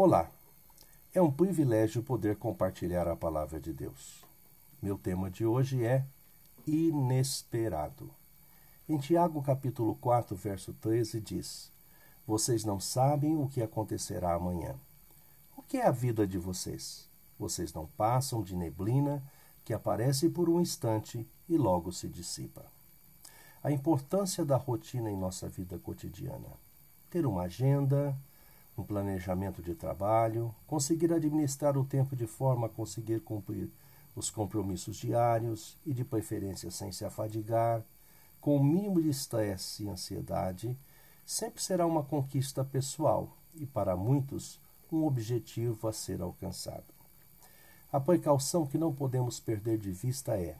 Olá, é um privilégio poder compartilhar a palavra de Deus. Meu tema de hoje é inesperado. Em Tiago capítulo 4, verso 13 diz: Vocês não sabem o que acontecerá amanhã. O que é a vida de vocês? Vocês não passam de neblina que aparece por um instante e logo se dissipa. A importância da rotina em nossa vida cotidiana. Ter uma agenda, um planejamento de trabalho, conseguir administrar o tempo de forma a conseguir cumprir os compromissos diários e, de preferência, sem se afadigar, com o mínimo de estresse e ansiedade, sempre será uma conquista pessoal e, para muitos, um objetivo a ser alcançado. A precaução que não podemos perder de vista é: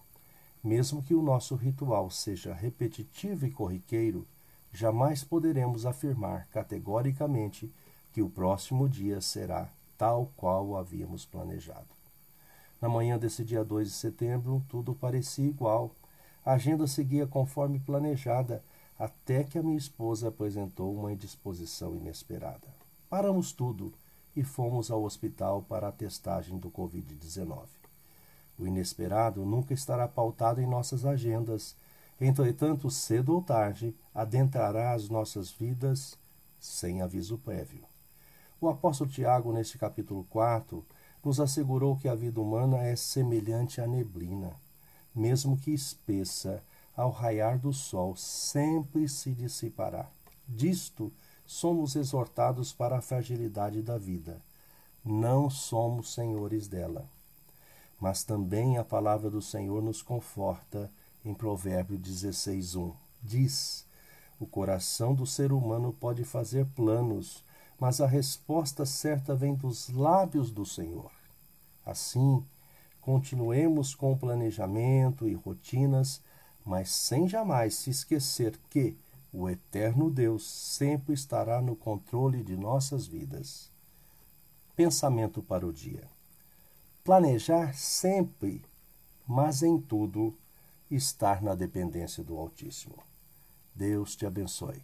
mesmo que o nosso ritual seja repetitivo e corriqueiro, jamais poderemos afirmar categoricamente que o próximo dia será tal qual havíamos planejado. Na manhã desse dia 2 de setembro, tudo parecia igual. A agenda seguia conforme planejada, até que a minha esposa apresentou uma indisposição inesperada. Paramos tudo e fomos ao hospital para a testagem do Covid-19. O inesperado nunca estará pautado em nossas agendas, entretanto, cedo ou tarde, adentrará as nossas vidas sem aviso prévio. O apóstolo Tiago, neste capítulo 4, nos assegurou que a vida humana é semelhante à neblina, mesmo que espessa, ao raiar do sol, sempre se dissipará. Disto somos exortados para a fragilidade da vida. Não somos senhores dela. Mas também a palavra do Senhor nos conforta em Provérbio 16:1. Diz: O coração do ser humano pode fazer planos, mas a resposta certa vem dos lábios do Senhor. Assim, continuemos com planejamento e rotinas, mas sem jamais se esquecer que o eterno Deus sempre estará no controle de nossas vidas. Pensamento para o dia. Planejar sempre, mas em tudo, estar na dependência do Altíssimo. Deus te abençoe.